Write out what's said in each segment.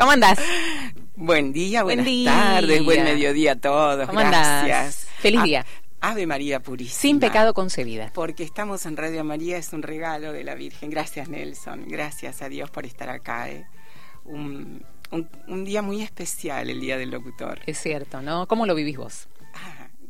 ¿Cómo andás? Buen día, Buen buenas día. tardes, buen mediodía a todos. ¿Cómo andás? Gracias. Feliz A- día. Ave María Purísima. Sin pecado concebida. Porque estamos en Radio María, es un regalo de la Virgen. Gracias, Nelson. Gracias a Dios por estar acá. eh. Un, un- un día muy especial, el Día del Locutor. Es cierto, ¿no? ¿Cómo lo vivís vos?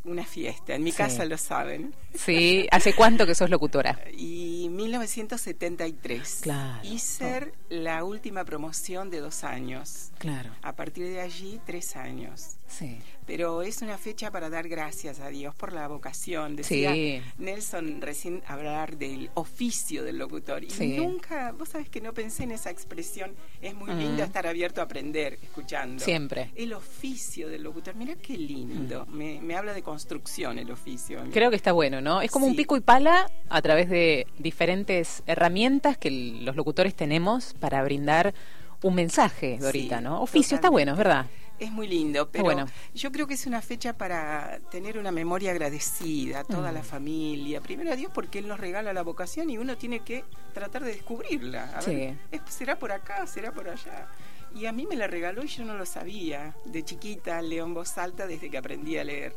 Una fiesta. En mi Sí. casa lo saben. Sí. ¿Hace cuánto que sos locutora? Y 1973. Claro. Hice la última promoción de dos años. Claro. A partir de allí, tres años. Sí. Pero es una fecha para dar gracias a Dios por la vocación. Decía Sí. Nelson recién hablar del oficio del locutor. Y Sí. nunca, vos sabés que no pensé en esa expresión. Es muy lindo estar abierto a aprender, escuchando. Siempre. El oficio del locutor. Mira qué lindo. Me, me habla de construcción el oficio. Creo que está bueno, ¿no? Es como un pico y pala a través de diferentes herramientas que los locutores tenemos para brindar un mensaje, Dorita, Sí, ¿no? Oficio, está bueno, es verdad. Es muy lindo, pero bueno. yo creo que es una fecha para tener una memoria agradecida a toda Mm. la familia. Primero a Dios porque Él nos regala la vocación y uno tiene que tratar de descubrirla. A Sí. ver, ¿es- ¿será por acá? ¿Será por allá? Y a mí me la regaló y yo no lo sabía. De chiquita leo en voz alta desde que aprendí a leer.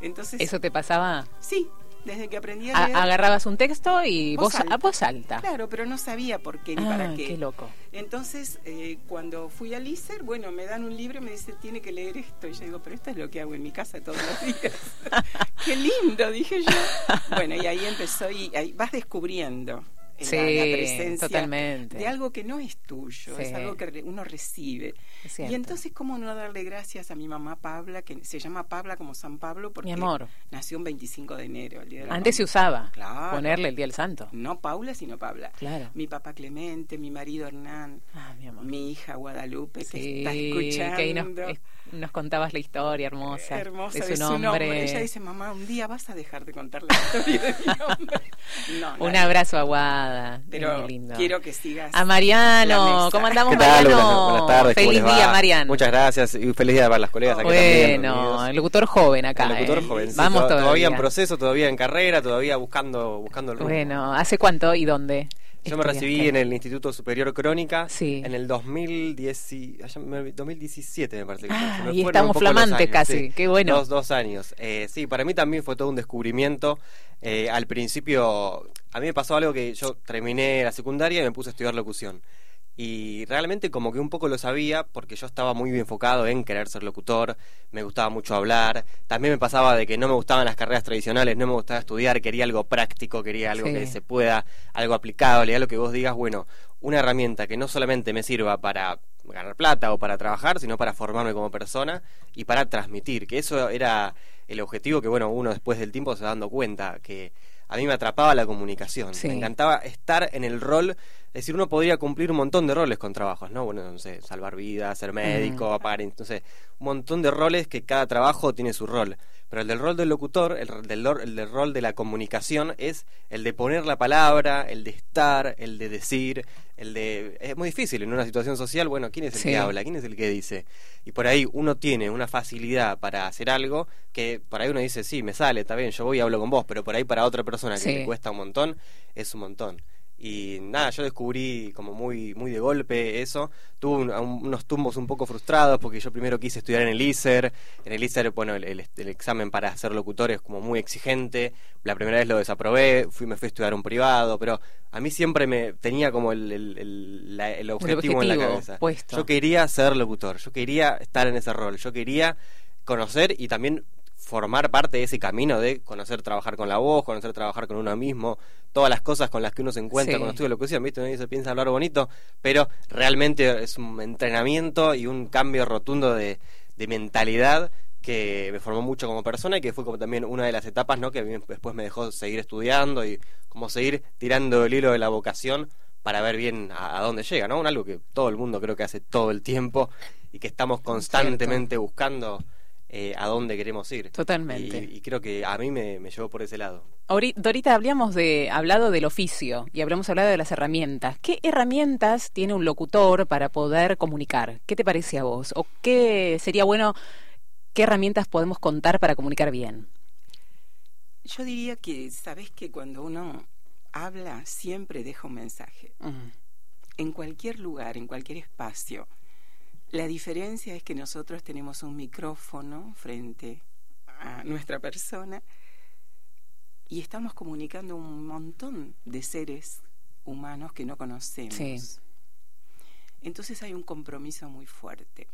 Entonces, ¿Eso te pasaba? sí, desde que aprendí a A- leer. agarrabas un texto y Voz alta. a voz alta. Claro, pero no sabía por qué ni Ah, para qué. qué loco. Entonces, eh, cuando fui al ISER, bueno, me dan un libro y me dice, tiene que leer esto. Y yo digo, pero esto es lo que hago en mi casa todos los días. Qué lindo, dije yo. Bueno, y ahí empezó y ahí vas descubriendo la- Sí, la, presencia totalmente. de algo que no es tuyo, Sí. es algo que re- uno recibe. Y entonces, ¿cómo no darle gracias a mi mamá Pabla, que se llama Pabla como San Pablo porque Mi amor. nació un 25 de enero, el día de la Antes se usaba Claro. ponerle el Día del Santo. No Paula, sino Pabla. Claro. Mi papá Clemente, mi marido Hernán, Ah, mi amor. mi hija Guadalupe, que Sí, está escuchando. que ahí nos, es- nos contabas la historia hermosa, Hermosa de de su su nombre. nombre. Ella dice, mamá, un día vas a dejar de contar la historia de mi nombre. No, Un abrazo a Guada. Pero muy lindo. quiero que sigas. A Mariano. ¿cómo andamos, ¿Qué tal? Mariano? Buenas, buenas tardes. ¿cómo Feliz día, Mariano. Muchas gracias y feliz día para las colegas acá. Bueno, el locutor joven acá. El locutor ¿eh? jovencito, Vamos todavía. en proceso, todavía en carrera, todavía buscando, buscando el rumbo. Bueno, ¿hace cuánto y dónde? Yo me recibí en el Instituto Superior Crónica Sí. en el 2010, y- allá me- 2017, me parece que. Ah, me y estamos flamantes casi, sí. qué bueno. Dos, dos años. Eh, sí, para mí también fue todo un descubrimiento. Eh, al principio, a mí me pasó algo que yo terminé la secundaria y me puse a estudiar locución. Y realmente como que un poco lo sabía porque yo estaba muy enfocado en querer ser locutor, me gustaba mucho hablar, también me pasaba de que no me gustaban las carreras tradicionales, no me gustaba estudiar, quería algo práctico, quería algo Sí. que se pueda, algo aplicable, algo que vos digas, bueno, una herramienta que no solamente me sirva para ganar plata o para trabajar, sino para formarme como persona y para transmitir, que eso era el objetivo que bueno, uno después del tiempo se va dando cuenta que a mí me atrapaba la comunicación, Sí. me encantaba estar en el rol, es decir, uno podría cumplir un montón de roles con trabajos, ¿no? Bueno, no sé, salvar vidas, ser médico, apagar, entonces, un montón de roles que cada trabajo tiene su rol. Pero el del rol del locutor, el del, el del rol de la comunicación es el de poner la palabra, el de estar, el de decir, el de... Es muy difícil en una situación social, bueno, ¿quién es el Sí. que habla? ¿Quién es el que dice? Y por ahí uno tiene una facilidad para hacer algo que por ahí uno dice, sí, me sale, está bien, yo voy y hablo con vos, pero por ahí para otra persona que Sí. le cuesta un montón, es un montón. Y nada, yo descubrí como muy, muy de golpe eso. Tuve un- un- unos tumbos un poco frustrados porque yo primero quise estudiar en el ISER. En el ISER, bueno, el, el- el examen para ser locutor es como muy exigente. La primera vez lo desaprobé, fui, me fui a estudiar un privado, pero a mí siempre me tenía como el, el- el- la- el objetivo, en la objetivo cabeza. puesto. Yo quería ser locutor, yo quería estar en ese rol, yo quería conocer y también formar parte de ese camino de conocer trabajar con la voz, conocer trabajar con uno mismo, todas las cosas con las que uno se encuentra Sí. cuando estudia locución, ¿viste? Uno dice, piensa hablar bonito, pero realmente es un entrenamiento y un cambio rotundo de, de mentalidad que me formó mucho como persona y que fue como también una de las etapas, ¿no? Que después me dejó seguir estudiando y como seguir tirando el hilo de la vocación para ver bien a, a dónde llega, ¿no? Un algo que todo el mundo creo que hace todo el tiempo y que estamos constantemente buscando eh, a dónde queremos ir. Totalmente. Y, y creo que a mí me, me llevó por ese lado. Dorita, habíamos de, hablado del oficio y hablamos hablado de las herramientas. ¿Qué herramientas tiene un locutor para poder comunicar? ¿Qué te parece a vos? ¿O qué sería bueno, qué herramientas podemos contar para comunicar bien? Yo diría que, sabes que cuando uno habla, siempre deja un mensaje. Mm, En cualquier lugar, en cualquier espacio. La diferencia es que nosotros tenemos un micrófono frente a nuestra persona y estamos comunicando un montón de seres humanos que no conocemos. Sí. Entonces hay un compromiso muy fuerte.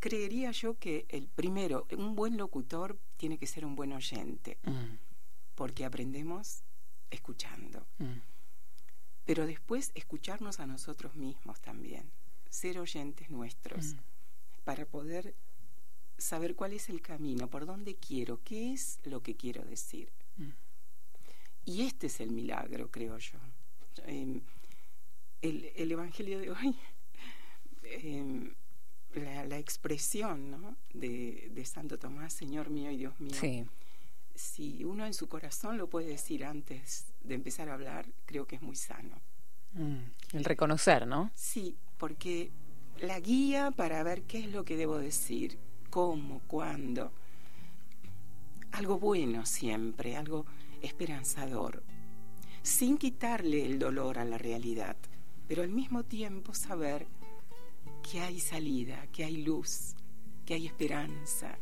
Creería yo que el primero, un buen locutor tiene que ser un buen oyente, Mm, porque aprendemos escuchando. mm. Pero después escucharnos a nosotros mismos también, ser oyentes nuestros, Mm. para poder saber cuál es el camino, por dónde quiero, qué es lo que quiero decir. Mm. Y este es el milagro, creo yo. Eh, el, el Evangelio de hoy, eh, la, la expresión ¿no? de, de Santo Tomás, Señor mío y Dios mío, Sí. si uno en su corazón lo puede decir antes de empezar a hablar, creo que es muy sano. Mm. El reconocer, ¿no? Sí, porque la guía para ver qué es lo que debo decir, cómo, cuándo, algo bueno siempre, algo esperanzador, sin quitarle el dolor a la realidad, pero al mismo tiempo saber que hay salida, que hay luz, que hay esperanza,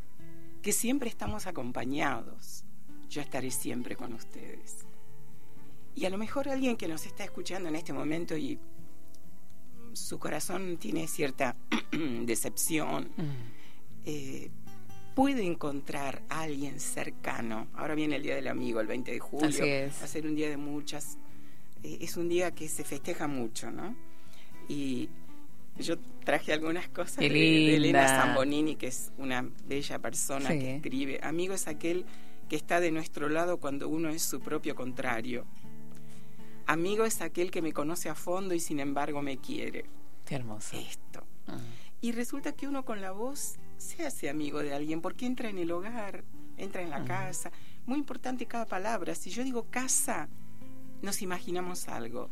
que siempre estamos acompañados. Yo estaré siempre con ustedes. Y a lo mejor alguien que nos está escuchando en este momento y su corazón tiene cierta decepción, Mm. eh, puede encontrar a alguien cercano. Ahora viene el Día del Amigo, el 20 de julio. Así es. Va a ser un día de muchas. eh, es un día que se festeja mucho, ¿no? Y yo traje algunas cosas de, de Elena. Zambonini, que es una bella persona Sí. que escribe. Amigo es aquel que está de nuestro lado cuando uno es su propio contrario. Amigo es aquel que me conoce a fondo y sin embargo me quiere. Qué hermoso. Esto. Mm. Y resulta que uno con la voz se hace amigo de alguien porque entra en el hogar, entra en la casa. Muy importante cada palabra. Si yo digo casa, nos imaginamos algo.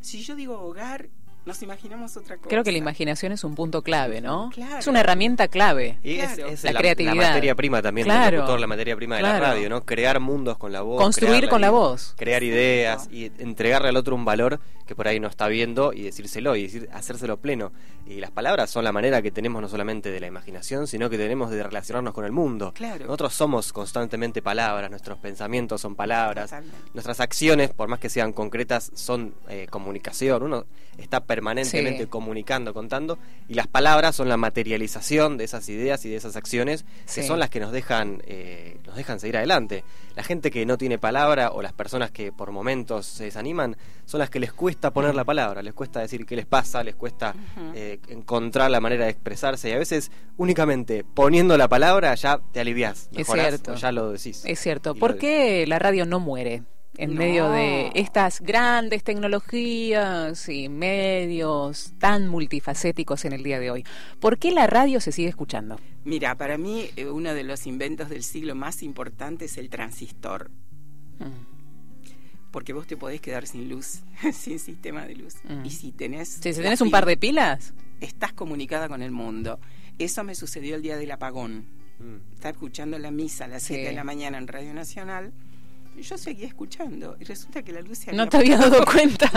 Si yo digo hogar, nos imaginamos otra cosa. Creo que la imaginación es un punto clave, ¿no? Claro. Es una herramienta clave. Y es- Claro. es, La la, creatividad. la materia prima también Claro. del locutor, la materia prima de Claro. la radio, ¿no? Crear mundos con la voz. Construir con la voz. Crear ideas y entregarle al otro un valor que por ahí no está viendo y decírselo y decir, hacérselo pleno. Y las palabras son la manera que tenemos no solamente de la imaginación, sino que tenemos de relacionarnos con el mundo. Claro. Nosotros somos constantemente palabras, nuestros pensamientos son palabras, Totalmente. nuestras acciones, por más que sean concretas, son eh, comunicación. Uno está permanentemente Sí. comunicando, contando, y las palabras son la materialización de esas ideas y de esas acciones que son las que nos dejan, eh, nos dejan seguir adelante. La gente que no tiene palabra o las personas que por momentos se desaniman son las que les cuesta poner la palabra, les cuesta decir qué les pasa, les cuesta eh, encontrar la manera de expresarse y a veces únicamente poniendo la palabra ya te aliviás, Es cierto. o ya lo decís. Es cierto. ¿Por qué la radio no muere? En No. medio de estas grandes tecnologías y medios tan multifacéticos en el día de hoy. ¿Por qué la radio se sigue escuchando? Mira, para mí eh, uno de los inventos del siglo más importantes es el transistor. Mm. Porque vos te podés quedar sin luz, sin sistema de luz. Mm. Y si tenés. Sí, si la tenés un par de pilas, Estás comunicada con el mundo. Eso me sucedió el día del apagón. Mm. Estaba escuchando la misa a las Sí. 7 de la mañana en Radio Nacional. Yo seguía escuchando. Y resulta que la luz se había no te habías dado cuenta.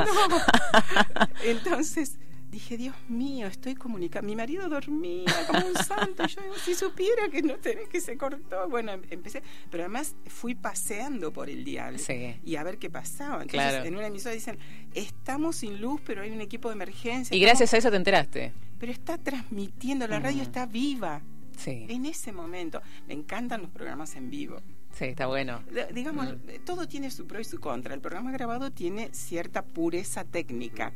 Entonces dije, Dios mío, estoy comunicando. Mi marido dormía como un santo. Yo si supiera que no tenés que se cortó. Bueno, em- empecé. Pero además fui paseando por el dial Sí. y a ver qué pasaba. Entonces, Claro. en una emisora dicen, estamos sin luz, pero hay un equipo de emergencia. Y estamos- gracias a eso te enteraste. Pero está transmitiendo, la radio Mm. está viva. Sí, En ese momento. Me encantan los programas en vivo. Sí, está bueno. Digamos, Mm. todo tiene su pro y su contra. El programa grabado tiene cierta pureza técnica.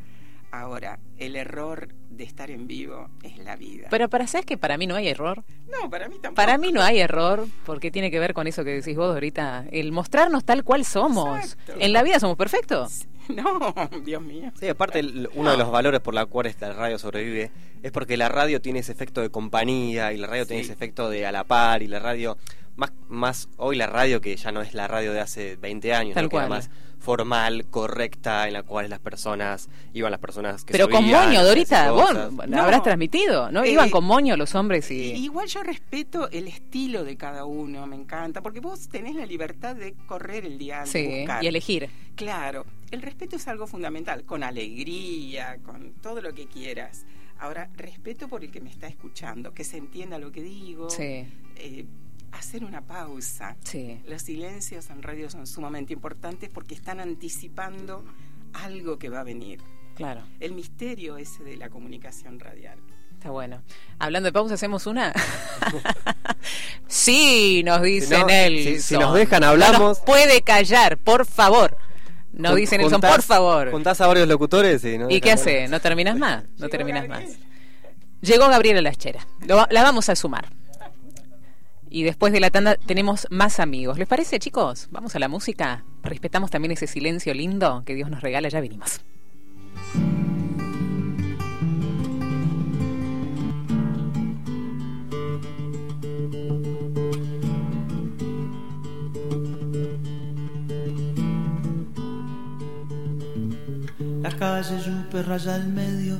Ahora, el error de estar en vivo es la vida. Pero para, ¿sabes que para mí no hay error? no, para mí tampoco. Para mí no hay error, porque tiene que ver con eso que decís vos ahorita, el mostrarnos tal cual somos. Exacto. En la vida somos perfectos. No, Dios mío. Sí, aparte el- uno de los valores por la cual esta radio sobrevive es porque la radio tiene ese efecto de compañía y la radio tiene ese efecto de a la par y la radio más más hoy la radio que ya no es la radio de hace 20 años, Tal ¿no? que era cual. más formal, correcta, en la cual las personas iban las personas que Pero con moño, Dorita, vos. No. habrás transmitido, ¿no? Eh, Iban con moño los hombres Y- y... Igual yo respeto el estilo de cada uno, me encanta, porque vos tenés la libertad de correr el día, de Sí, buscar. y elegir. Claro, el respeto es algo fundamental, con alegría, con todo lo que quieras. Ahora, respeto por el que me está escuchando, que se entienda lo que digo. Sí. eh, hacer una pausa. Sí. Los silencios en radio son sumamente importantes porque están anticipando algo que va a venir. Claro. El misterio ese de la comunicación radial. Está bueno. Hablando de pausa, ¿hacemos una? sí, nos dice Si no, Nelson. si- si nos dejan, hablamos. No nos puede callar, por favor. No Jun- dice Nelson, juntás- por favor. Juntás a varios locutores y no ¿Y qué hace? hablar. ¿No terminas más? No Llegó terminas Gabriel. más. Llegó Gabriela. Lo va- la vamos a sumar. Y después de la tanda tenemos más amigos. ¿Les parece, chicos? Vamos a la música. Respetamos también ese silencio lindo que Dios nos regala. Ya venimos. La calle Yupe raya al medio,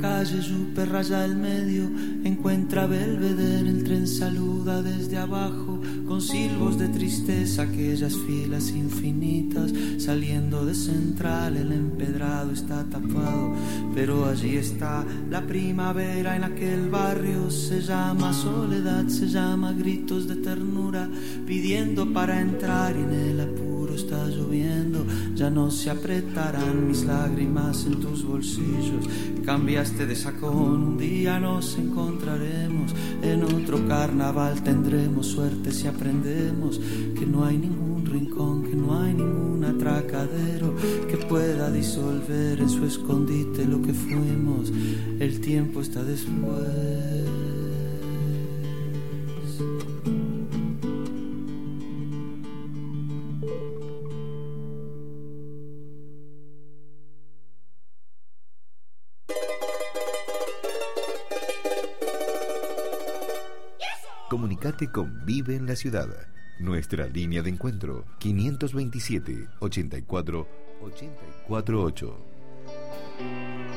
Calle Yupe raya el medio, encuentra Belvedere, el tren saluda desde abajo, con silbos de tristeza aquellas filas infinitas, saliendo de central el empedrado está tapado, pero allí está la primavera en aquel barrio, se llama soledad, se llama gritos de ternura, pidiendo para entrar en el apuro está lloviendo, ya no se apretarán mis lágrimas en tus bolsillos, cambiaste de sacón, un día nos encontraremos, en otro carnaval tendremos suerte si aprendemos que no hay ningún rincón, que no hay ningún atracadero que pueda disolver en su escondite lo que fuimos, el tiempo está después. Comunicate con Vive en la Ciudad. Nuestra línea de encuentro 527 84 848.